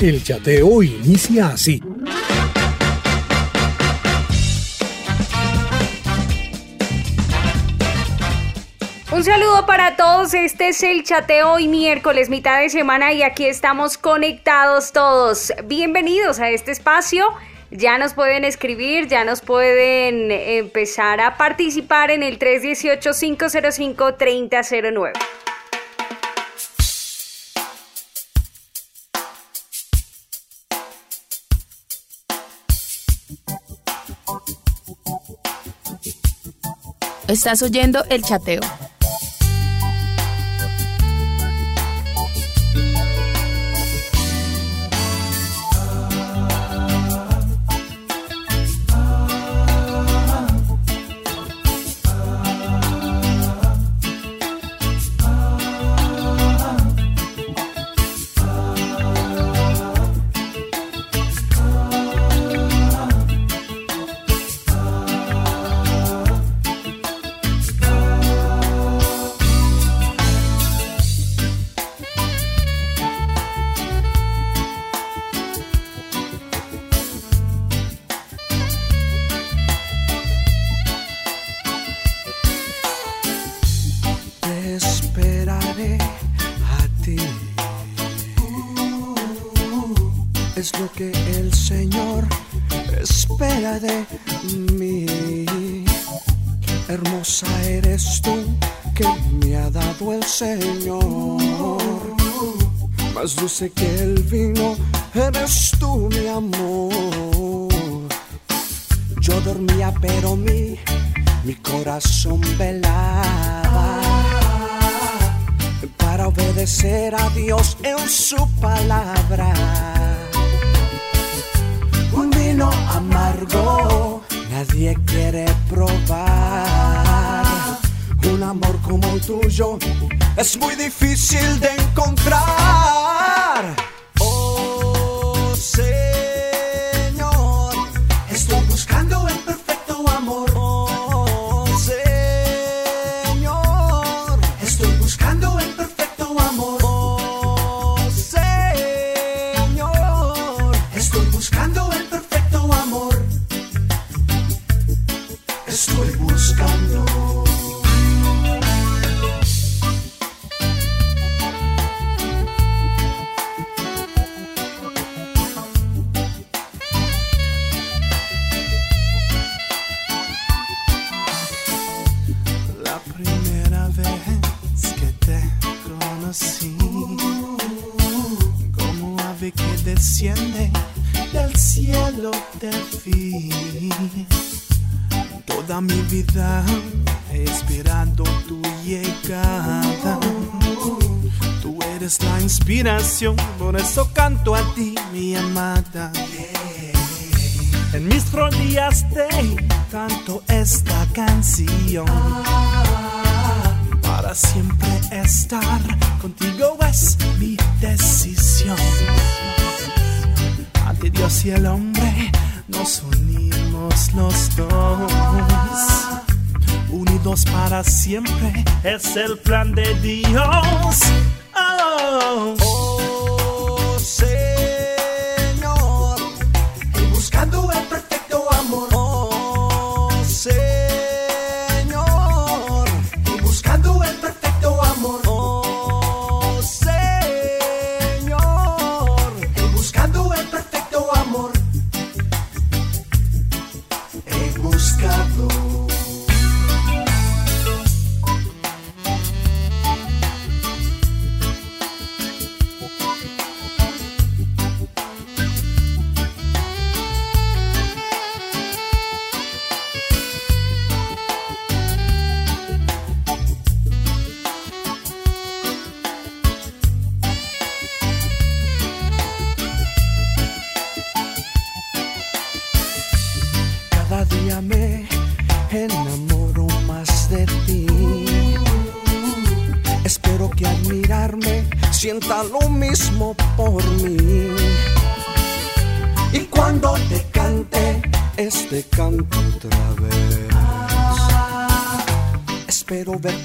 El chateo inicia así. Un saludo para todos, este es el chateo hoy miércoles, mitad de semana y aquí estamos conectados todos. Bienvenidos a este espacio, ya nos pueden escribir, ya nos pueden empezar a participar en el 318-505-3009. Estás oyendo el chateo. Dulce que el vino, eres tú mi amor. Yo dormía pero mi, mi corazón velaba para obedecer a Dios en su palabra. Un vino amargo nadie quiere probar. Un amor como el tuyo es muy difícil de encontrar. Cara!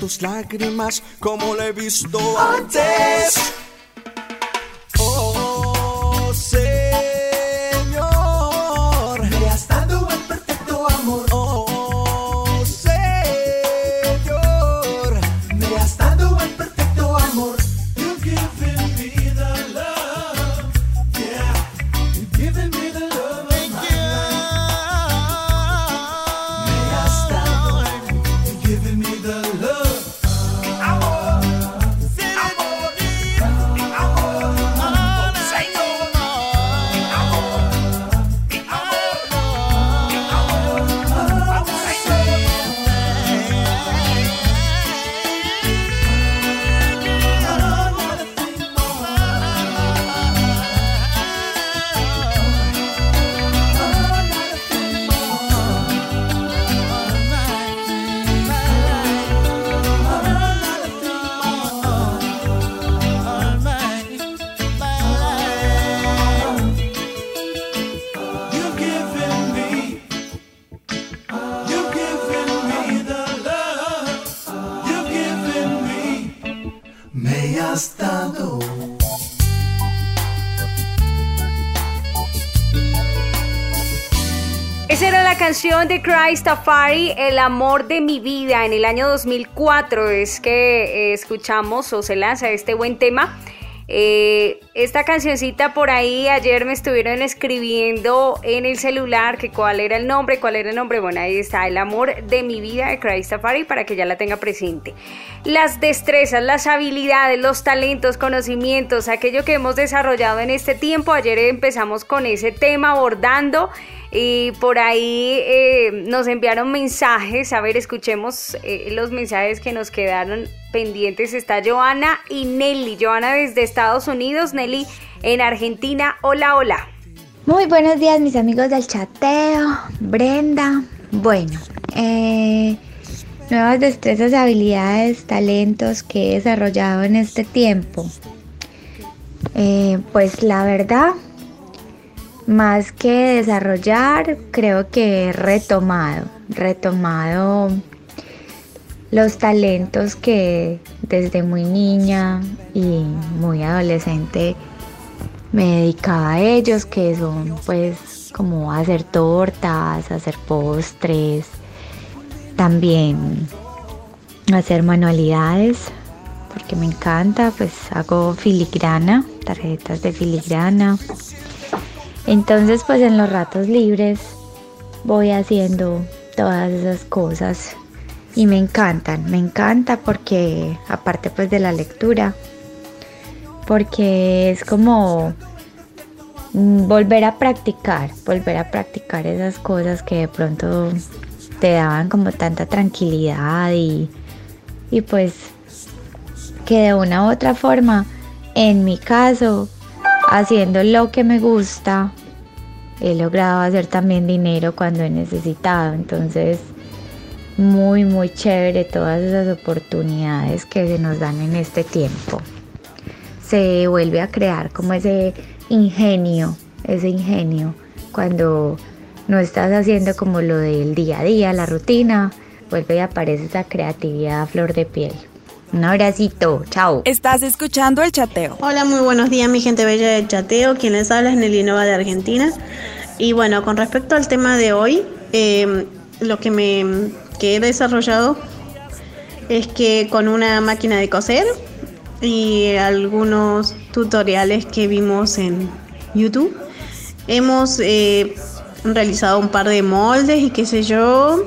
Tus lágrimas como lo he visto antes. Canción de Christafari, El amor de mi vida. En el año 2004 es que eh, escuchamos o se lanza este buen tema. Eh, esta cancioncita por ahí ayer me estuvieron escribiendo en el celular que cuál era el nombre, cuál era el nombre. Bueno, ahí está, El amor de mi vida de Christafari para que ya la tenga presente. Las destrezas, las habilidades, los talentos, conocimientos, aquello que hemos desarrollado en este tiempo. Ayer empezamos con ese tema abordando y por ahí eh, nos enviaron mensajes. A ver, escuchemos eh, los mensajes que nos quedaron pendientes. Está Joana y Nelly. Joana desde Estados Unidos, Nelly en Argentina. Hola, hola. Muy buenos días mis amigos del chateo, Brenda. Bueno, eh, nuevas destrezas, habilidades, talentos que he desarrollado en este tiempo. Eh, pues la verdad, más que desarrollar, creo que he retomado, retomado los talentos que desde muy niña y muy adolescente me dedicaba a ellos, que son pues como hacer tortas, hacer postres, también hacer manualidades, porque me encanta, pues hago filigrana, tarjetas de filigrana. Entonces pues en los ratos libres voy haciendo todas esas cosas y me encantan, me encanta porque aparte pues de la lectura, porque es como volver a practicar, volver a practicar esas cosas que de pronto te daban como tanta tranquilidad y, y pues que de una u otra forma, en mi caso, haciendo lo que me gusta, he logrado hacer también dinero cuando he necesitado. Entonces, muy, muy chévere todas esas oportunidades que se nos dan en este tiempo. Se vuelve a crear como ese ingenio, ese ingenio, cuando no estás haciendo como lo del día a día, la rutina, vuelve y aparece esa creatividad a flor de piel. Un abracito, chao. Estás escuchando el chateo. Hola, muy buenos días, mi gente bella del chateo. Quien les habla es Nelly Nova de Argentina. Y bueno, con respecto al tema de hoy, eh, lo que me que he desarrollado es que con una máquina de coser y algunos tutoriales que vimos en YouTube, hemos eh, realizado un par de moldes y qué sé yo.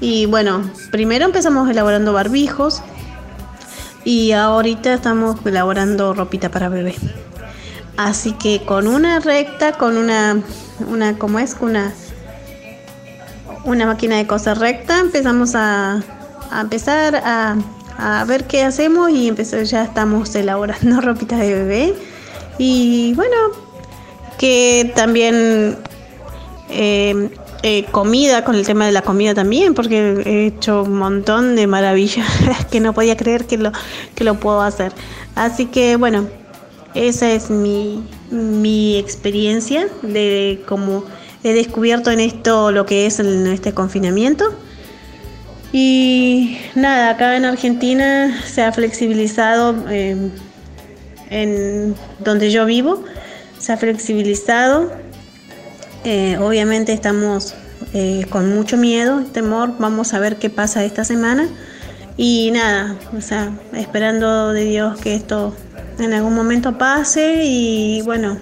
Y bueno, primero empezamos elaborando barbijos y ahorita estamos elaborando ropita para bebé. Así que con una recta, con una, una ¿cómo es? Una, una máquina de coser recta, empezamos a, empezar a, a ver qué hacemos y empezar, ya estamos elaborando ropita de bebé. Y bueno, que también eh, eh, comida, con el tema de la comida también, porque he hecho un montón de maravillas que no podía creer que lo, que lo puedo hacer. Así que bueno, esa es mi, mi experiencia de cómo he descubierto en esto lo que es este confinamiento. Y nada, acá en Argentina se ha flexibilizado eh, en donde yo vivo, se ha flexibilizado. Eh, obviamente estamos eh, con mucho miedo, temor, vamos a ver qué pasa esta semana. Y nada, o sea, esperando de Dios que esto en algún momento pase y bueno,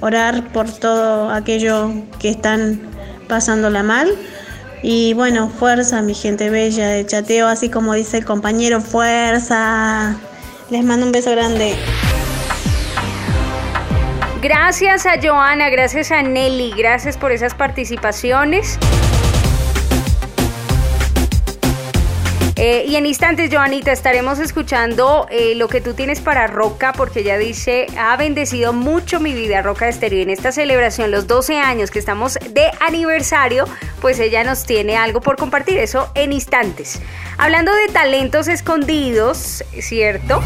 orar por todo aquello que están pasándola mal. Y bueno, fuerza, mi gente bella de chateo, así como dice el compañero, fuerza. Les mando un beso grande. Gracias a Joana, gracias a Nelly, gracias por esas participaciones. Eh, y en instantes, Joanita, estaremos escuchando eh, lo que tú tienes para Roca, porque ella dice, ha bendecido mucho mi vida, Roca Estéreo. En esta celebración, los 12 años que estamos de aniversario, pues ella nos tiene algo por compartir, eso en instantes. Hablando de talentos escondidos, ¿cierto?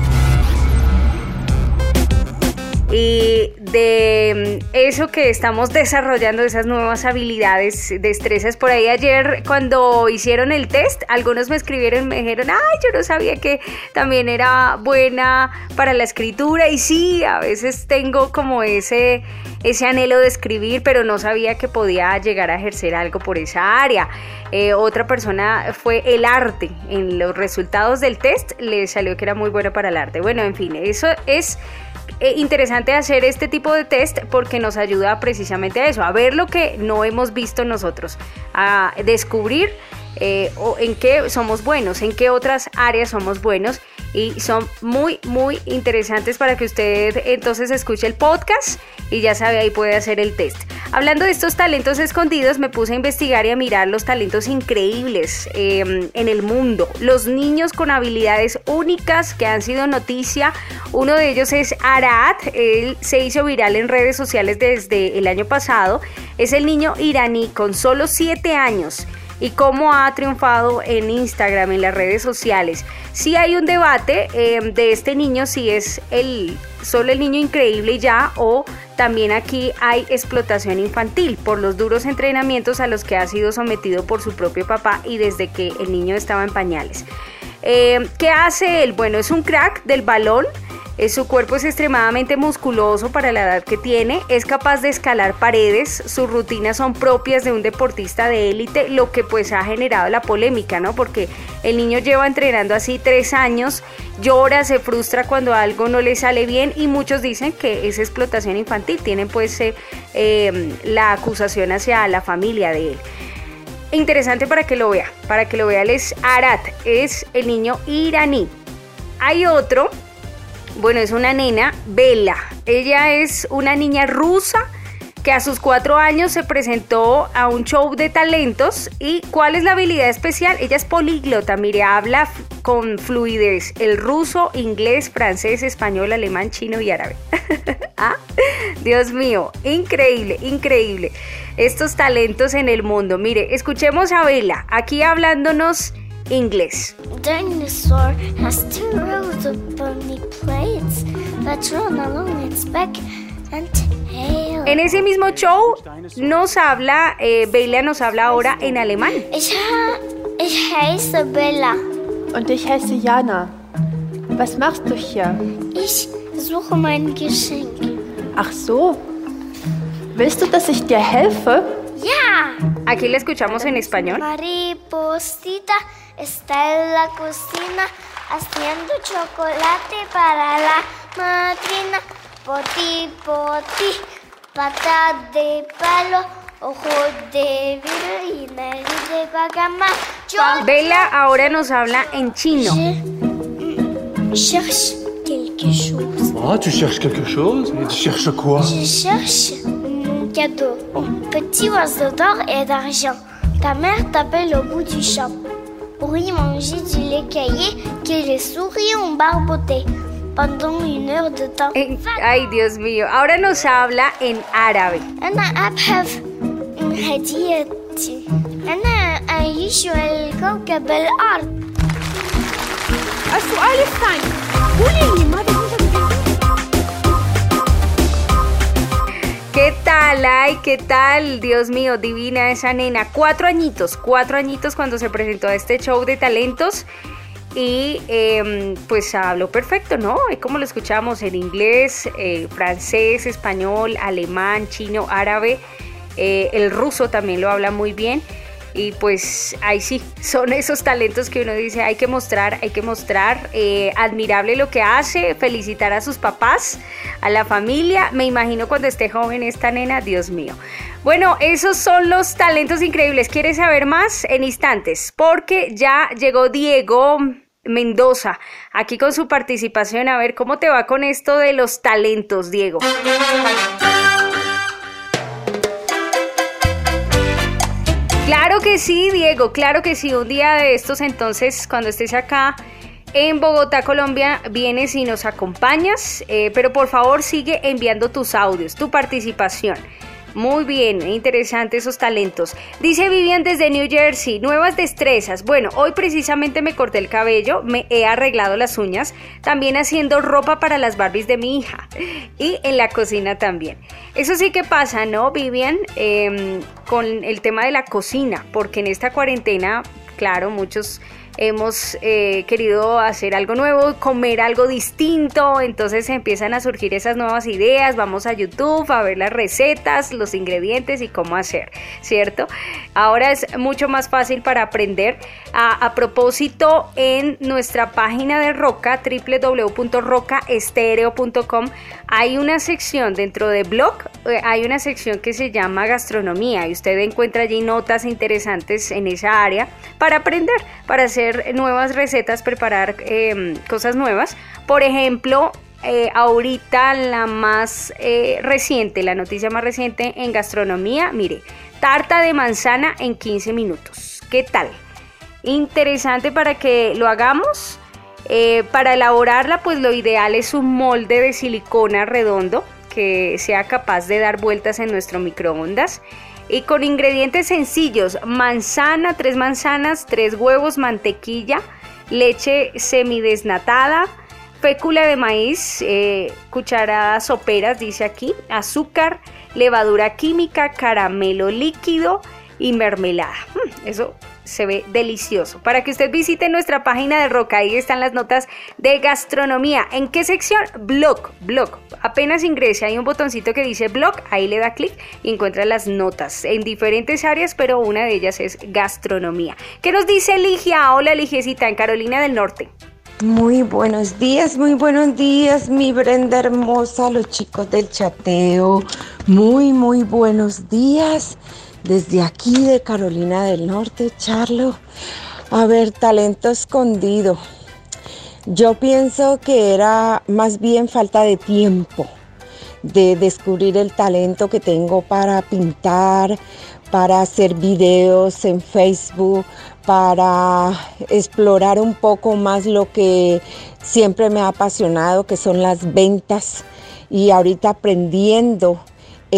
Y de mm, eso que estamos desarrollando, esas nuevas habilidades, destrezas. Por ahí ayer cuando hicieron el test, algunos me escribieron y me dijeron, ay, yo no sabía que también era buena para la escritura. Y sí, a veces tengo como ese, ese anhelo de escribir, pero no sabía que podía llegar a ejercer algo por esa área. Eh, otra persona fue el arte. En los resultados del test le salió que era muy bueno para el arte. Bueno, en fin, eso es eh, interesante hacer este tipo de test porque nos ayuda precisamente a eso, a ver lo que no hemos visto nosotros, a descubrir eh, o en qué somos buenos, en qué otras áreas somos buenos y son muy, muy interesantes para que usted entonces escuche el podcast y ya sabe, ahí puede hacer el test. Hablando de estos talentos escondidos, me puse a investigar y a mirar los talentos increíbles eh, en el mundo. Los niños con habilidades únicas que han sido noticia. Uno de ellos es Arad. Él se hizo viral en redes sociales desde el año pasado. Es el niño iraní con solo 7 años y cómo ha triunfado en Instagram, en las redes sociales. Sí hay un debate eh, de este niño, si es el solo el niño increíble ya o también aquí hay explotación infantil por los duros entrenamientos a los que ha sido sometido por su propio papá y desde que el niño estaba en pañales. Eh, ¿Qué hace él? Bueno, es un crack del balón. Eh, su cuerpo es extremadamente musculoso para la edad que tiene, es capaz de escalar paredes, sus rutinas son propias de un deportista de élite, lo que pues ha generado la polémica, ¿no? Porque el niño lleva entrenando así tres años, llora, se frustra cuando algo no le sale bien y muchos dicen que es explotación infantil, tienen pues eh, eh, la acusación hacia la familia de él interesante para que lo vea. Para que lo vea, él es Arat, es el niño iraní. Hay otro, bueno, es una nena, Bella. Ella es una niña rusa que a sus cuatro años se presentó a un show de talentos. ¿Y cuál es la habilidad especial? Ella es políglota, mire, habla con fluidez el ruso, inglés, francés, español, alemán, chino y árabe. ¿Ah? Dios mío, increíble, increíble. Estos talentos en el mundo. Mire, escuchemos a Bella aquí hablándonos inglés. dinosaur has two rows of bony plates. En ese mismo show nos habla, eh, Bella nos habla ahora en alemán. Ich, ich heiße Bella. Und ich heiße Jana. Was machst du hier? Ich suche mein Geschenk. Ach so. Willst du, dass ich dir helfe? Ja! Aquí la escuchamos en español. Mariposita está en la cocina haciendo chocolate para la madrina. Poti, poti, pata de palo, ojo de vidrio y nariz de bagama. Bella ahora nos habla en chino. je cherche quelque chose. Ah, tu cherches quelque chose? Et tu cherches quoi? Je cherche mon cadeau. Petit oiseau d'or et d'argent. Ta mère t'appelle au bout du champ. Pour y manger du lait caillé que les souris ont barboté pendant une heure de temps. Ay, Dios mío. Ahora nos habla en árabe. أنا أبحث عن هديتي. أنا أعيش على كوكب الأرض. السؤال الثاني قولي لي ماذا ¿Qué tal? Ay, qué tal. Dios mío, divina esa nena. Cuatro añitos, cuatro añitos cuando se presentó a este show de talentos. Y em, pues habló perfecto, ¿no? Como lo escuchamos en inglés, eh, francés, español, alemán, chino, árabe. eh, el ruso también lo habla muy bien. Y pues ahí sí, son esos talentos que uno dice hay que mostrar, hay que mostrar. eh, admirable lo que hace, felicitar a sus papás, a la familia. Me imagino cuando esté joven esta nena, Dios mío. Bueno, esos son los talentos increíbles. ¿Quieres saber más? En instantes, porque ya llegó Diego Mendoza aquí con su participación. A ver cómo te va con esto de los talentos, Diego. Claro que sí, Diego, claro que sí. Un día de estos, entonces, cuando estés acá en Bogotá, Colombia, vienes y nos acompañas. eh, pero por favor, sigue enviando tus audios, tu participación. Muy bien, interesante esos talentos. Dice Vivian desde New Jersey, nuevas destrezas. Bueno, hoy precisamente me corté el cabello, me he arreglado las uñas, también haciendo ropa para las Barbies de mi hija y en la cocina también. Eso sí que pasa, ¿no, Vivian? Em, con el tema de la cocina, porque en esta cuarentena, claro, muchos hemos eh, querido hacer algo nuevo, comer algo distinto, entonces empiezan a surgir esas nuevas ideas, vamos a YouTube a ver las recetas, los ingredientes y cómo hacer, ¿cierto? Ahora es mucho más fácil para aprender. A, a propósito, en nuestra página de Roca, www.rocaestereo.com, hay una sección dentro de blog, eh, hay una sección que se llama gastronomía y usted encuentra allí notas interesantes en esa área para aprender, para hacer nuevas recetas, preparar eh, cosas nuevas. Por ejemplo, eh, ahorita la más eh, reciente, la noticia más reciente en gastronomía, mire, tarta de manzana en 15 minutos. ¿Qué tal? Interesante para que lo hagamos. Eh, para elaborarla, pues lo ideal es un molde de silicona redondo que sea capaz de dar vueltas en nuestro microondas. Y con ingredientes sencillos, manzana, tres manzanas, tres huevos, mantequilla, leche semidesnatada, fécula de maíz, eh, cucharadas soperas, dice aquí, azúcar, levadura química, caramelo líquido y mermelada. Mm, Eso se ve delicioso. Para que usted visite nuestra página de Roca, ahí están las notas de gastronomía. ¿En qué sección? Blog, blog. Apenas ingrese, hay un botoncito que dice blog, ahí le da clic y encuentra las notas en diferentes áreas, pero una de ellas es gastronomía. ¿Qué nos dice Ligia? Hola Ligiecita, en Carolina del Norte. Muy buenos días, muy buenos días, mi Brenda hermosa, los chicos del chateo. Muy, muy buenos días. Desde aquí de Carolina del Norte, Charlo. A ver, talento escondido. Yo pienso que era más bien falta de tiempo de descubrir el talento que tengo para pintar, para hacer videos en Facebook, para explorar un poco más lo que siempre me ha apasionado, que son las ventas, y ahorita aprendiendo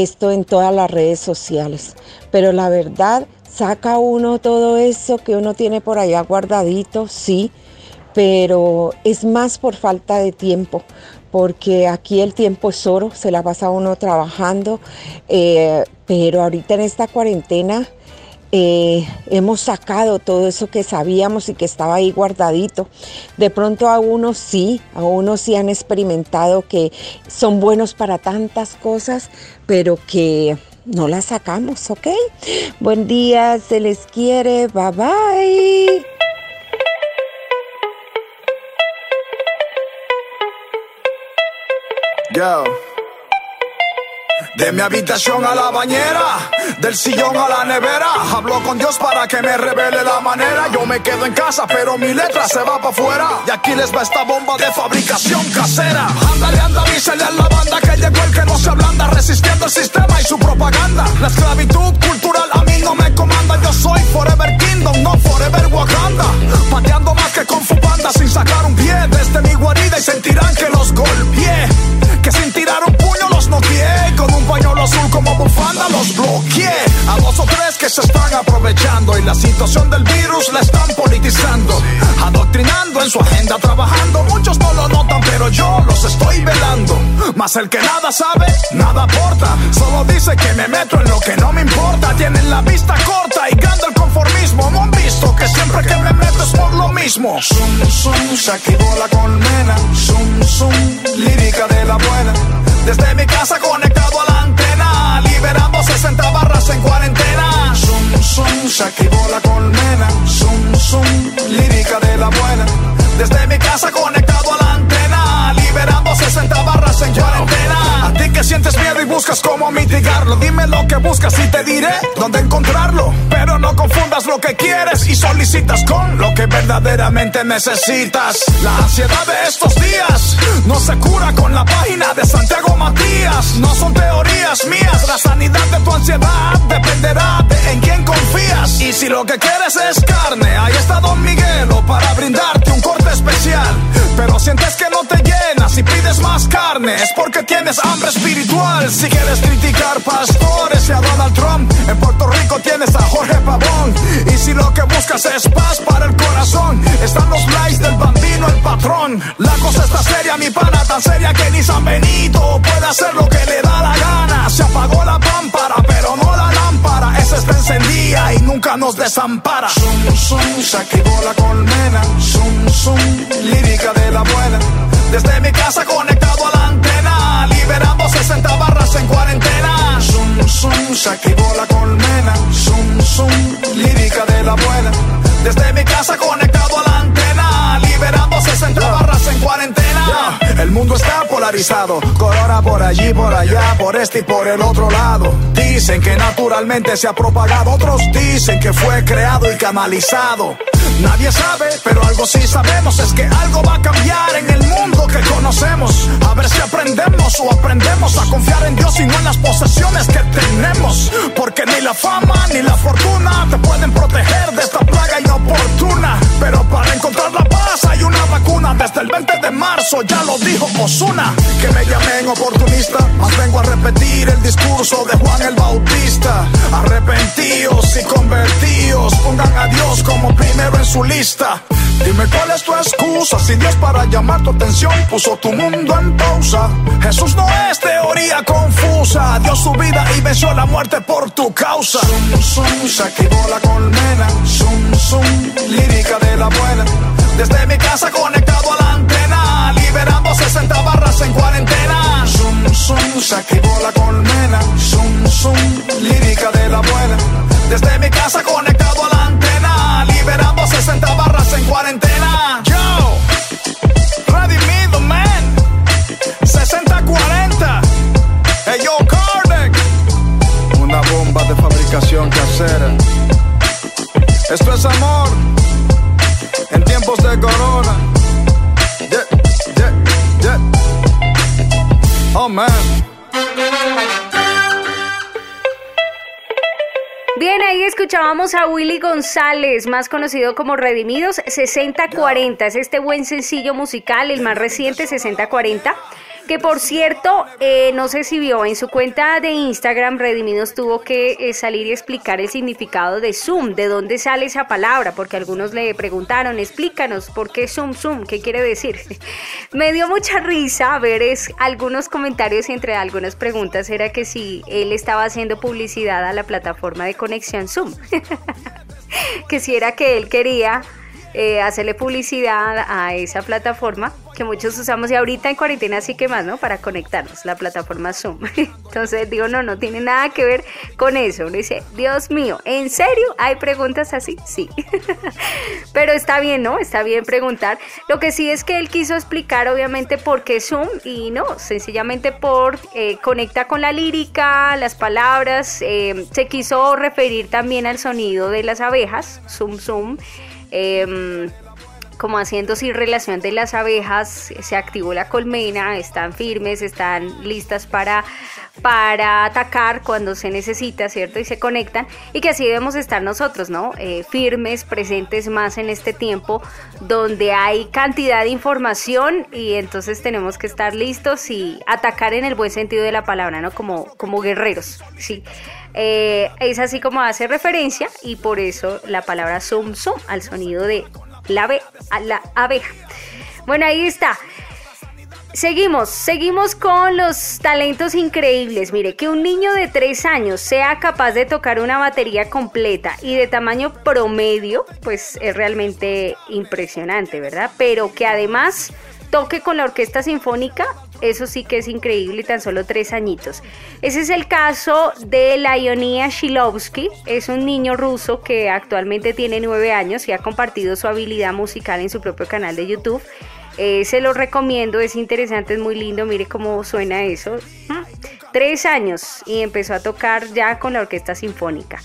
esto en todas las redes sociales. Pero la verdad, saca uno todo eso que uno tiene por allá guardadito, sí, pero es más por falta de tiempo, porque aquí el tiempo es oro, se la pasa uno trabajando, eh, pero ahorita en esta cuarentena eh, hemos sacado todo eso que sabíamos y que estaba ahí guardadito. De pronto a unos sí, a unos sí han experimentado que son buenos para tantas cosas, pero que no las sacamos, ¿ok? Buen día, se les quiere, bye bye. Yo. De mi habitación a la bañera, del sillón a la nevera. Hablo con Dios para que me revele la manera. Yo me quedo en casa, pero mi letra se va para afuera. Y aquí les va esta bomba de fabricación casera. Ándale, anda, avísale a la banda que llegó el que no se ablanda, resistiendo el sistema y su propaganda. La esclavitud cultural a mí no me comanda. Yo soy Forever Kingdom, no Forever Wakanda. Pateando más que con Fubanda sin sacar un pie desde mi guarida y sentirán que los golpeé. Que sin tirar un puño los noqueé. Con un pañuelo azul como bufanda los bloqueé. A dos o tres que se están aprovechando y la situación del virus la están politizando, adoctrinando en su agenda, trabajando. Muchos no lo notan, pero yo los estoy velando. Mas el que nada sabe, nada aporta. Solo dice que me meto en lo que no me importa. Tienen la vista corta y gana el conformismo. No han visto que siempre que me meto es por lo mismo. Zum, zum, se activó la colmena. Zum, zum, lírica de la buena. Desde mi casa conectado 60 barras en cuarentena. Zum, zum, se activó la colmena. Zum, zum, lírica de la buena. Desde mi casa conectado a la 60 barras en cuarentena. A ti que sientes miedo y buscas cómo mitigarlo, dime lo que buscas y te diré dónde encontrarlo. Pero no confundas lo que quieres y solicitas con lo que verdaderamente necesitas. La ansiedad de estos días no se cura con la página de Santiago Matías. No son teorías mías, la sanidad de tu ansiedad dependerá de en quién confías. Y si lo que quieres es carne, ahí está Don Miguelo para brindarte un corte especial. Pero sientes que no te llenas y pides más carne, es porque tienes hambre espiritual. Si quieres criticar pastores y a Donald Trump, en Puerto Rico tienes a Jorge Pavón. Y si lo que buscas es paz para el corazón, están los likes del bambino, el patrón. La cosa está seria, mi pana, tan seria que ni San Benito puede hacer lo que le da la gana. Se apagó la pámpara, pero no la lámpara. Esa está encendida y nunca nos desampara. Zum, zum, se activó la colmena. Zum, zum, lírica de la buena. Desde mi casa conectado a la antena, liberando 60 barras en cuarentena. Zum, zum, se activó la colmena. Zum, zum, lírica de la buena. Desde mi casa conectado a la antena, liberando 60 en cuarentena. El mundo está polarizado, corona por allí, por allá, por este y por el otro lado. Dicen que naturalmente se ha propagado, otros dicen que fue creado y canalizado. Nadie sabe, pero algo sí sabemos, es que algo va a cambiar en el mundo que conocemos. A ver si aprendemos o aprendemos a confiar en Dios y no en las posesiones que tenemos. Porque ni la fama ni la fortuna te pueden proteger de esta plaga inoportuna. Pero para encontrar la hay una vacuna desde el 20 de marzo, ya lo dijo Osuna. Que me llamen oportunista, más vengo a repetir el discurso de Juan el Bautista. Arrepentidos y convertidos, pongan a Dios como primero en su lista. Dime cuál es tu excusa si Dios para llamar tu atención puso tu mundo en pausa. Jesús no es teoría confusa, dio su vida y venció la muerte por tu causa. Zum, zum, se activó la colmena. Zum, zum, lírica de la buena. Desde mi casa conectado a la antena, liberando 60 barras en cuarentena. Zum, zum, se activó la colmena. Zum, zum, lírica de la buena. Desde mi casa conectado a la antena, 60 barras en cuarentena. Yo, escuchábamos a Willy González, más conocido como Redimidos 6040. Es este buen sencillo musical, el más reciente 6040. Que por cierto, eh, no sé si vio en su cuenta de Instagram, Redimidos tuvo que eh, salir y explicar el significado de Zoom, de dónde sale esa palabra, porque algunos le preguntaron, explícanos, ¿por qué Zoom, Zoom? ¿Qué quiere decir? Me dio mucha risa ver es, algunos comentarios entre algunas preguntas era que si él estaba haciendo publicidad a la plataforma de conexión Zoom, que si era que él quería eh, hacerle publicidad a esa plataforma que muchos usamos y ahorita en cuarentena sí que más, ¿no? Para conectarnos, la plataforma Zoom. Entonces digo, no, no tiene nada que ver con eso. Uno dice, Dios mío, ¿en serio? ¿Hay preguntas así? Sí. Pero está bien, ¿no? Está bien preguntar. Lo que sí es que él quiso explicar obviamente por qué Zoom y no, sencillamente por eh, conecta con la lírica, las palabras. eh, se quiso referir también al sonido de las abejas, Zoom, Zoom. Em, como haciendo sin relación de las abejas, se activó la colmena, están firmes, están listas para, para atacar cuando se necesita, ¿cierto? Y se conectan, y que así debemos estar nosotros, ¿no? Eh, firmes, presentes más en este tiempo donde hay cantidad de información y entonces tenemos que estar listos y atacar en el buen sentido de la palabra, ¿no? Como, como guerreros, ¿sí? Eh, es así como hace referencia y por eso la palabra zum zum al sonido de la, ave, a la abeja. Bueno, ahí está. Seguimos, seguimos con los talentos increíbles. Mire, que un niño de 3 años sea capaz de tocar una batería completa y de tamaño promedio, pues es realmente impresionante, ¿verdad? Pero que además toque con la orquesta sinfónica, eso sí que es increíble, tan solo tres añitos. Ese es el caso de Laionia Shilovsky, es un niño ruso que actualmente tiene nueve años y ha compartido su habilidad musical en su propio canal de YouTube. Eh, se lo recomiendo, es interesante, es muy lindo, mire cómo suena eso. Tres años y empezó a tocar ya con la orquesta sinfónica.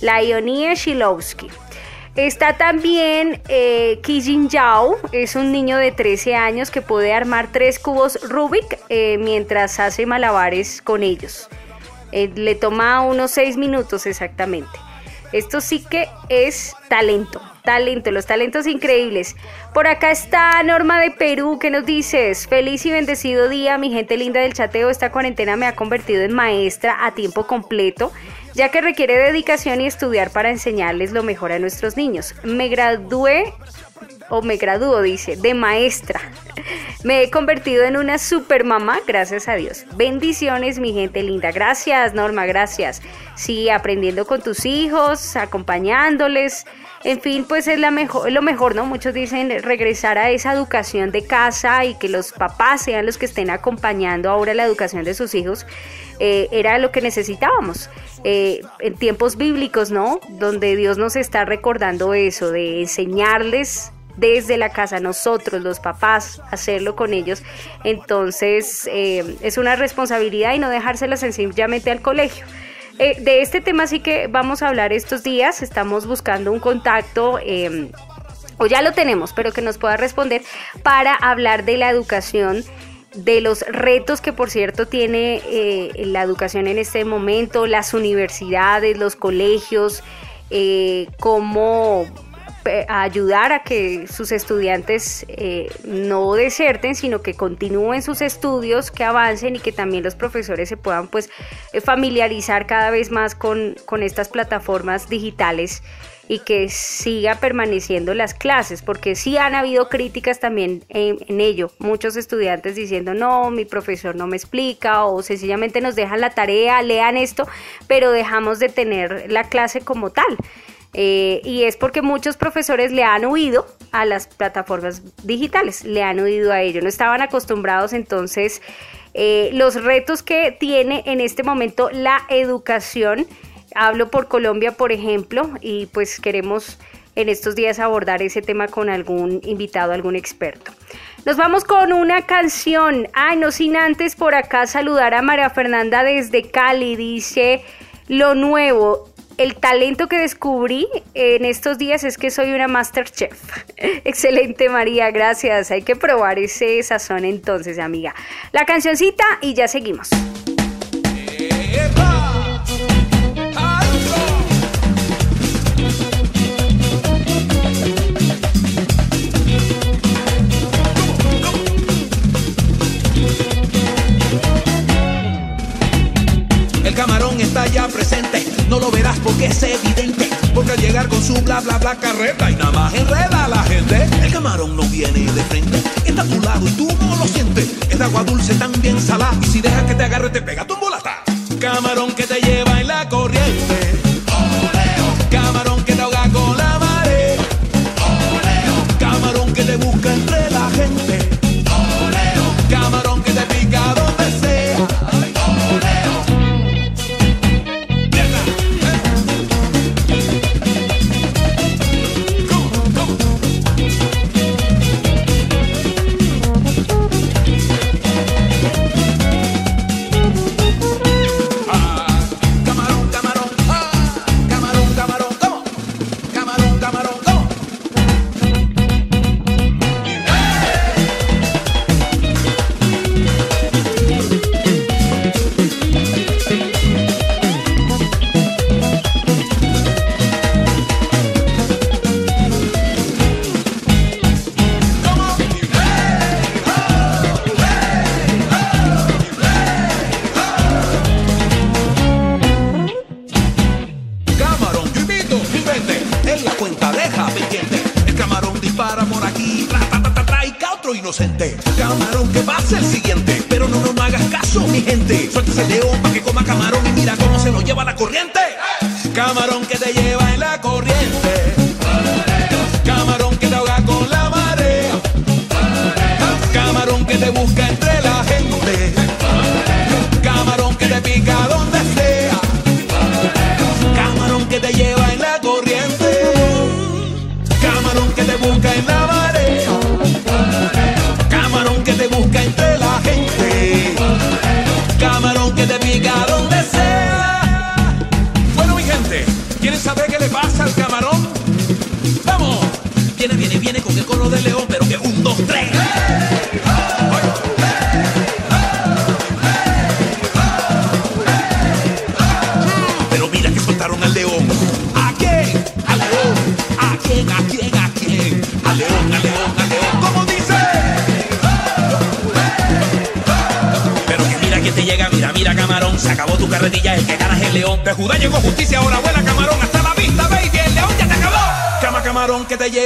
Laionia Shilovsky. Está también eh, Yao, es un niño de 13 años que puede armar tres cubos Rubik eh, mientras hace malabares con ellos. Eh, le toma unos 6 minutos exactamente. Esto sí que es talento, talento, los talentos increíbles. Por acá está Norma de Perú, ¿qué nos dices? Feliz y bendecido día, mi gente linda del chateo. Esta cuarentena me ha convertido en maestra a tiempo completo, ya que requiere dedicación y estudiar para enseñarles lo mejor a nuestros niños. Me gradué o me gradúo, dice, de maestra. Me he convertido en una super mamá, gracias a Dios. Bendiciones, mi gente linda. Gracias, Norma, gracias. Sí, aprendiendo con tus hijos, acompañándoles. En fin, pues es la mejor, lo mejor, ¿no? Muchos dicen regresar a esa educación de casa y que los papás sean los que estén acompañando ahora la educación de sus hijos. Eh, era lo que necesitábamos. Eh, en tiempos bíblicos, ¿no? Donde Dios nos está recordando eso, de enseñarles desde la casa, nosotros, los papás, hacerlo con ellos. Entonces, eh, es una responsabilidad y no dejársela sencillamente al colegio. Eh, de este tema sí que vamos a hablar estos días. Estamos buscando un contacto. eh, o ya lo tenemos, pero que nos pueda responder para hablar de la educación de los retos que por cierto tiene eh, la educación en este momento, las universidades, los colegios, eh, cómo pe- ayudar a que sus estudiantes eh, no deserten, sino que continúen sus estudios, que avancen y que también los profesores se puedan pues eh, familiarizar cada vez más con, con estas plataformas digitales y que siga permaneciendo las clases, porque sí han habido críticas también en, en ello. Muchos estudiantes diciendo, no, mi profesor no me explica o sencillamente nos dejan la tarea, lean esto, pero dejamos de tener la clase como tal. Eh, y es porque muchos profesores le han huido a las plataformas digitales, le han huido a ello, no estaban acostumbrados entonces eh, los retos que tiene en este momento la educación. Hablo por Colombia, por ejemplo, y pues queremos en estos días abordar ese tema con algún invitado, algún experto. Nos vamos con una canción. Ay, no sin antes por acá saludar a María Fernanda desde Cali. Dice lo nuevo. El talento que descubrí en estos días es que soy una Masterchef. Excelente María, gracias. Hay que probar ese sazón entonces, amiga. La cancioncita y ya seguimos. No lo verás porque es evidente. Porque al llegar con su bla bla bla carreta y nada más enreda a la gente. El camarón no viene de frente, está a tu lado y tú no lo sientes. Es agua dulce también salada y si dejas que te agarre te pega tu bolata. Camarón que te lleva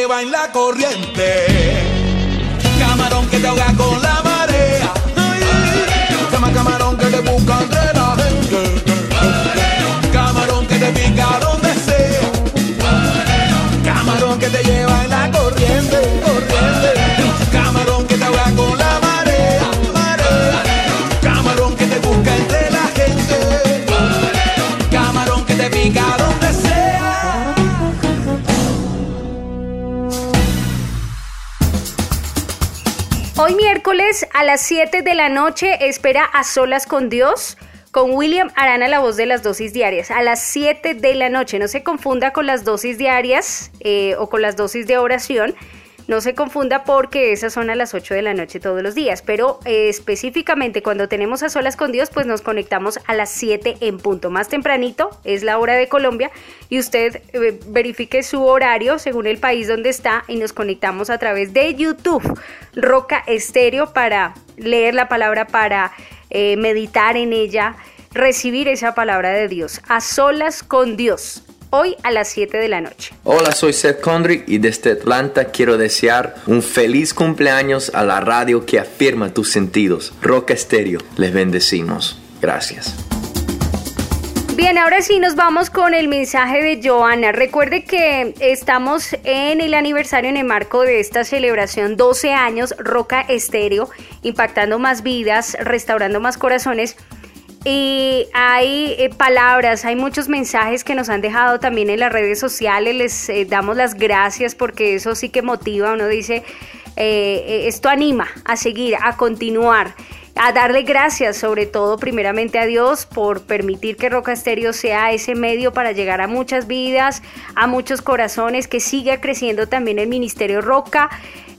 lleva en la corriente. Miércoles a las 7 de la noche espera a solas con Dios con William Arana la voz de las dosis diarias a las 7 de la noche. No se confunda con las dosis diarias eh, o con las dosis de oración. No se confunda porque esas son a las 8 de la noche todos los días, pero eh, específicamente cuando tenemos a solas con Dios, pues nos conectamos a las 7 en punto. Más tempranito es la hora de Colombia y usted eh, verifique su horario según el país donde está y nos conectamos a través de YouTube, Roca Estéreo, para leer la palabra, para eh, meditar en ella, recibir esa palabra de Dios, a solas con Dios. Hoy a las 7 de la noche. Hola, soy Seth Condrick y desde Atlanta quiero desear un feliz cumpleaños a la radio que afirma tus sentidos. Roca Estéreo, les bendecimos. Gracias. Bien, ahora sí nos vamos con el mensaje de Joana. Recuerde que estamos en el aniversario en el marco de esta celebración 12 años Roca Estéreo, impactando más vidas, restaurando más corazones. Y hay eh, palabras, hay muchos mensajes que nos han dejado también en las redes sociales. Les eh, damos las gracias porque eso sí que motiva. Uno dice, eh, esto anima a seguir, a continuar a darle gracias sobre todo primeramente a Dios por permitir que Roca Estéreo sea ese medio para llegar a muchas vidas, a muchos corazones, que siga creciendo también el Ministerio Roca.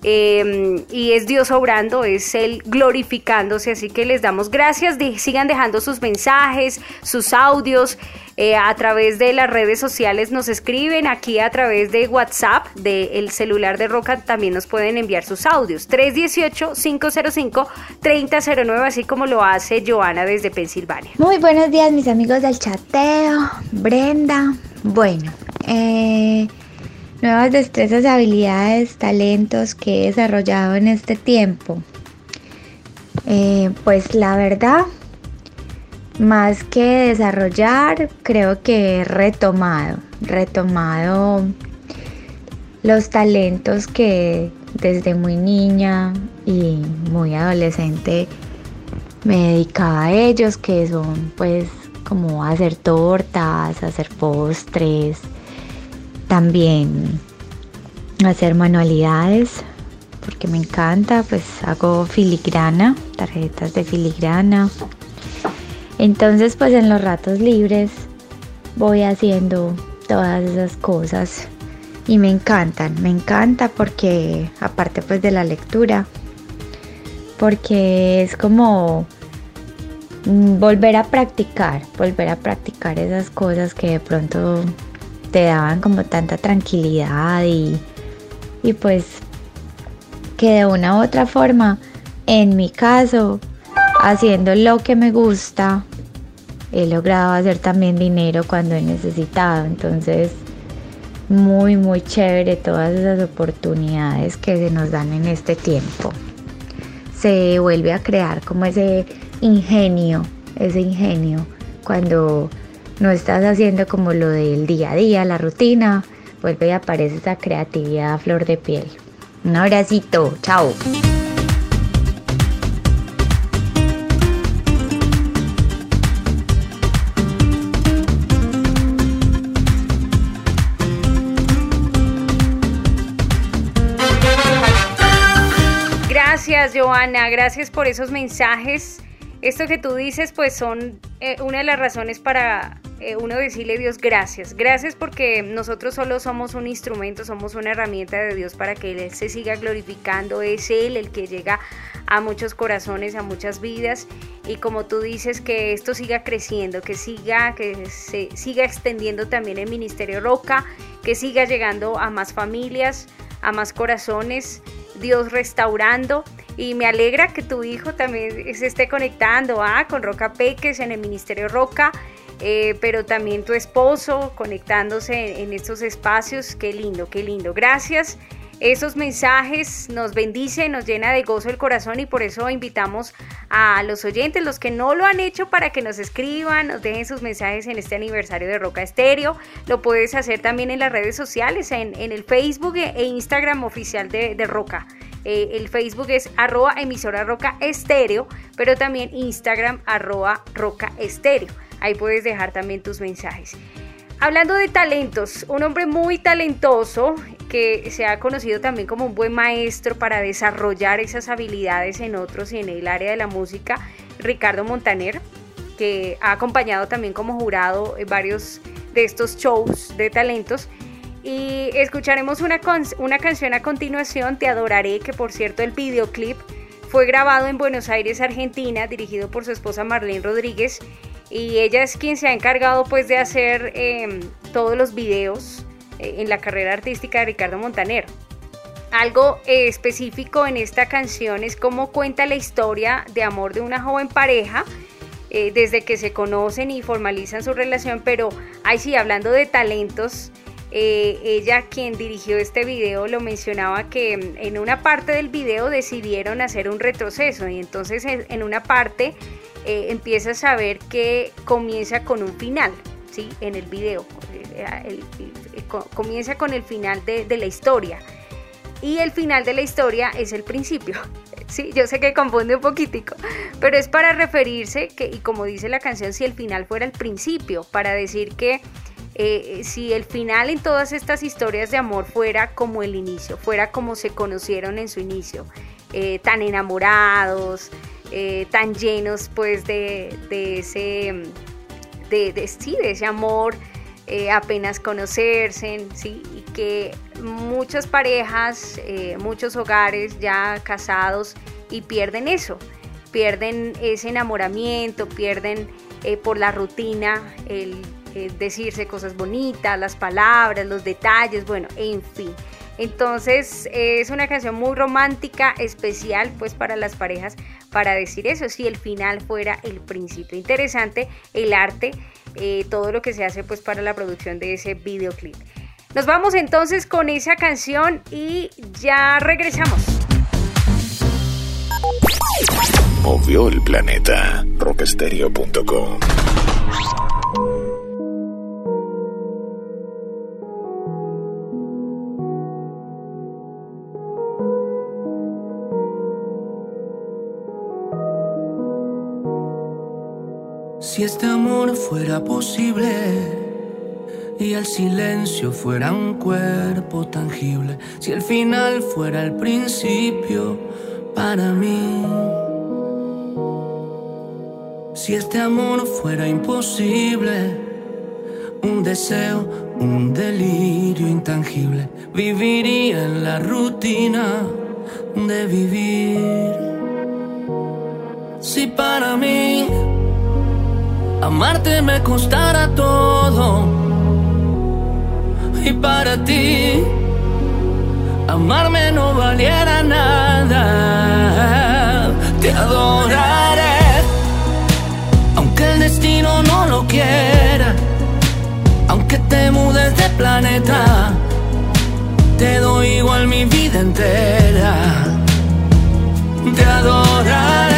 Eh, y es Dios obrando, es Él glorificándose, así que les damos gracias, de, sigan dejando sus mensajes, sus audios, eh, a través de las redes sociales nos escriben, aquí a través de WhatsApp, del celular de Roca también nos pueden enviar sus audios, 318-505-3009, así como lo hace Joana desde Pensilvania. Muy buenos días mis amigos del chateo, Brenda. Bueno, eh, nuevas destrezas, habilidades, talentos que he desarrollado en este tiempo. Eh, pues la verdad, más que desarrollar, creo que he retomado, retomado los talentos que desde muy niña y muy adolescente me dedicaba a ellos, que son pues como hacer tortas, hacer postres, también hacer manualidades, porque me encanta, pues hago filigrana, tarjetas de filigrana. Entonces pues en los ratos libres voy haciendo todas esas cosas y me encantan, me encanta porque aparte pues de la lectura, porque es como mm, volver a practicar, volver a practicar esas cosas que de pronto te daban como tanta tranquilidad y, y pues que de una u otra forma, en mi caso, haciendo lo que me gusta, he logrado hacer también dinero cuando he necesitado. Entonces, muy, muy chévere todas esas oportunidades que se nos dan en este tiempo. se vuelve a crear como ese ingenio, ese ingenio, cuando no estás haciendo como lo del día a día, la rutina, vuelve y aparece esa creatividad a flor de piel. Un abracito, chao. Gracias, Joana. Gracias por esos mensajes. Esto que tú dices, pues son eh, una de las razones para eh, uno decirle a Dios gracias. Gracias porque nosotros solo somos un instrumento, somos una herramienta de Dios para que Él se siga glorificando. Es Él el que llega a muchos corazones, a muchas vidas. Y como tú dices, que esto siga creciendo, que siga, que se siga extendiendo también el Ministerio Roca, que siga llegando a más familias, a más corazones. Dios restaurando. Y me alegra que tu hijo también se esté conectando ah, con Roca Peques en el Ministerio Roca, eh, pero también tu esposo conectándose en, estos espacios. Qué lindo, qué lindo. Gracias. Esos mensajes nos bendicen, nos llena de gozo el corazón y por eso invitamos a los oyentes, los que no lo han hecho, para que nos escriban, nos dejen sus mensajes en este aniversario de Roca Estéreo. Lo puedes hacer también en las redes sociales, en, el Facebook e Instagram oficial de, de Roca. Eh, el Facebook es arroba emisora roca estéreo, pero también Instagram arroba roca estéreo. Ahí puedes dejar también tus mensajes. Hablando de talentos, un hombre muy talentoso que se ha conocido también como un buen maestro para desarrollar esas habilidades en otros y en el área de la música, Ricardo Montaner, que ha acompañado también como jurado en varios de estos shows de talentos. Y escucharemos una, una canción a continuación, Te Adoraré, que por cierto el videoclip fue grabado en Buenos Aires, Argentina, dirigido por su esposa Marlene Rodríguez y ella es quien se ha encargado pues de hacer eh, todos los videos eh, en la carrera artística de Ricardo Montaner. Algo eh, específico en esta canción es cómo cuenta la historia de amor de una joven pareja eh, desde que se conocen y formalizan su relación, pero ahí sí, hablando de talentos, eh, ella quien dirigió este video lo mencionaba que en una parte del video decidieron hacer un retroceso y entonces en, una parte eh, empiezas a ver que comienza con un final, ¿sí? En el video. Eh, comienza con el final de, de la historia. Y el final de la historia es el principio. Sí, yo sé que confunde un poquitico, pero es para referirse que, y como dice la canción, si el final fuera el principio, para decir que eh, si el final en todas estas historias de amor fuera como el inicio, fuera como se conocieron en su inicio, eh, tan enamorados, eh, tan llenos pues de, de ese, de, de- ese amor, apenas conocerse, ¿sí? y que muchas parejas, muchos hogares ya casados y pierden eso, pierden ese enamoramiento, pierden por la rutina el decirse cosas bonitas, las palabras, los detalles, bueno, en fin. Entonces es una canción muy romántica, especial pues para las parejas, para decir eso, si el final fuera el principio. Interesante el arte, eh, todo lo que se hace pues para la producción de ese videoclip. Nos vamos entonces con esa canción y ya regresamos. Movió el planeta. Rockstereo.com. Si este amor fuera posible y el silencio fuera un cuerpo tangible, si el final fuera el principio para mí, si este amor fuera imposible, un deseo, un delirio intangible, viviría en la rutina de vivir. Si para mí Amarte me costara todo. Y para ti, amarme no valiera nada. Te adoraré, aunque el destino no lo quiera. Aunque te mudes de planeta, te doy igual mi vida entera. Te adoraré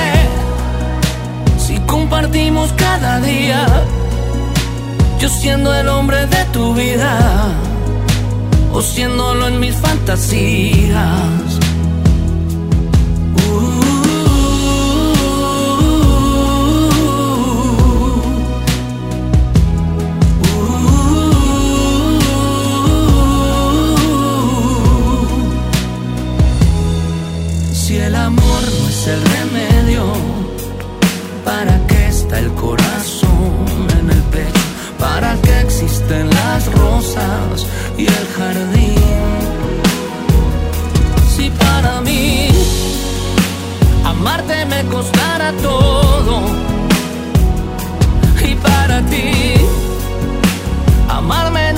cada día. Yo siendo el hombre de tu vida o siéndolo en mis fantasías. Si el amor no es el remedio, ¿para qué el corazón en el pecho? ¿Para qué existen las rosas y el jardín? Si para mí amarte me costara todo y para ti amarme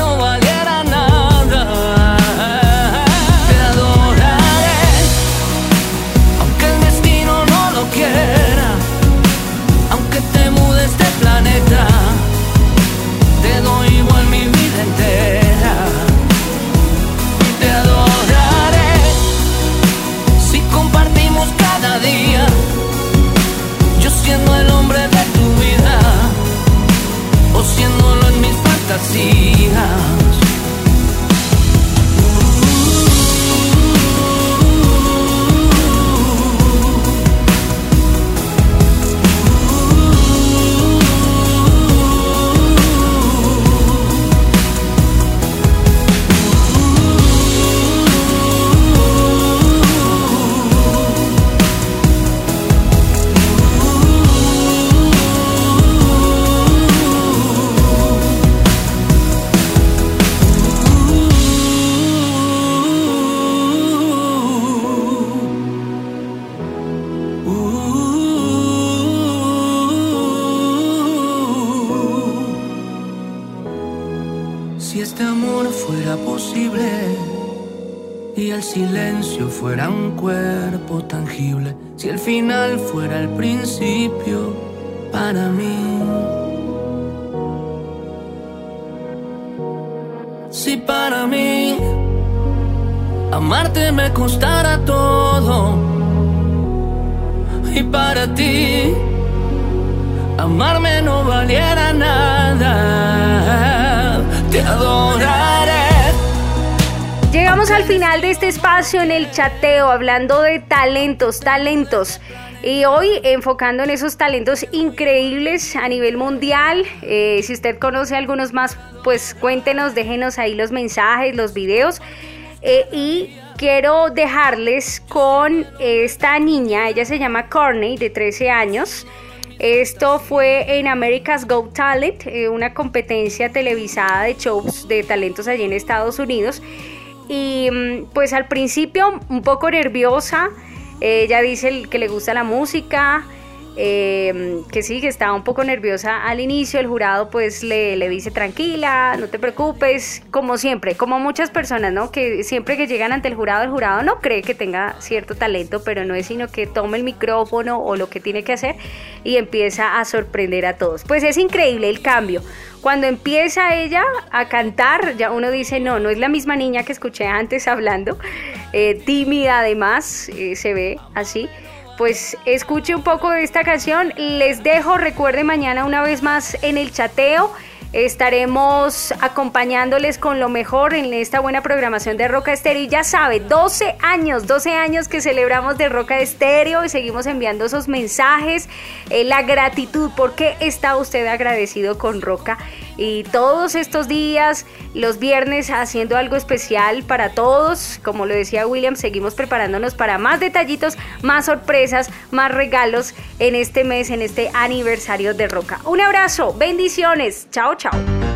fuera un cuerpo tangible, si el final fuera el principio para mí. Si para mí amarte me costara todo y para ti amarme no valiera nada, Llegamos al final de este espacio en el chateo, hablando de talentos, talentos. Y hoy enfocando en esos talentos increíbles a nivel mundial. Eh, si usted conoce algunos más, pues cuéntenos, déjenos ahí los mensajes, los videos. Eh, y quiero dejarles con esta niña, ella se llama Courtney, de 13 años. Esto fue en America's Got Talent, eh, una competencia televisada de shows de talentos allí en Estados Unidos. Y mm, pues al principio un poco nerviosa, ella dice que le gusta la música, eh, que sí, que estaba un poco nerviosa al inicio, el jurado pues le, le dice tranquila, no te preocupes, como siempre, como muchas personas, ¿no? Que siempre que llegan ante el jurado, el jurado no cree que tenga cierto talento, pero no es sino que tome el micrófono o lo que tiene que hacer y empieza a sorprender a todos. Pues es increíble el cambio. Cuando empieza ella a cantar, ya uno dice, no, no es la misma niña que escuché antes hablando, eh, tímida además, eh, se ve así. Pues escuche un poco de esta canción, les dejo, recuerde mañana una vez más en el chateo. Estaremos acompañándoles con lo mejor en esta buena programación de Roca Estéreo. Y ya sabe, 12 años, 12 años que celebramos de Roca Estéreo y seguimos enviando esos mensajes, eh, la gratitud, porque está usted agradecido con Roca. Y todos estos días, los viernes, haciendo algo especial para todos. Como lo decía William, seguimos preparándonos para más detallitos, más sorpresas, más regalos en este mes, en este aniversario de Roca. Un abrazo, bendiciones. Chao, chao.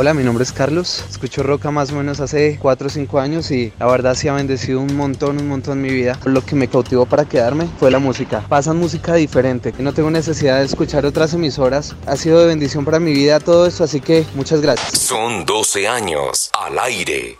Hola, mi nombre es Carlos. Escucho roca más o menos hace 4 o 5 años y la verdad sí ha bendecido un montón, un montón mi vida. Lo que me cautivó para quedarme fue la música. Pasan música diferente no tengo necesidad de escuchar otras emisoras. Ha sido de bendición para mi vida todo esto, así que muchas gracias. Son 12 años al aire.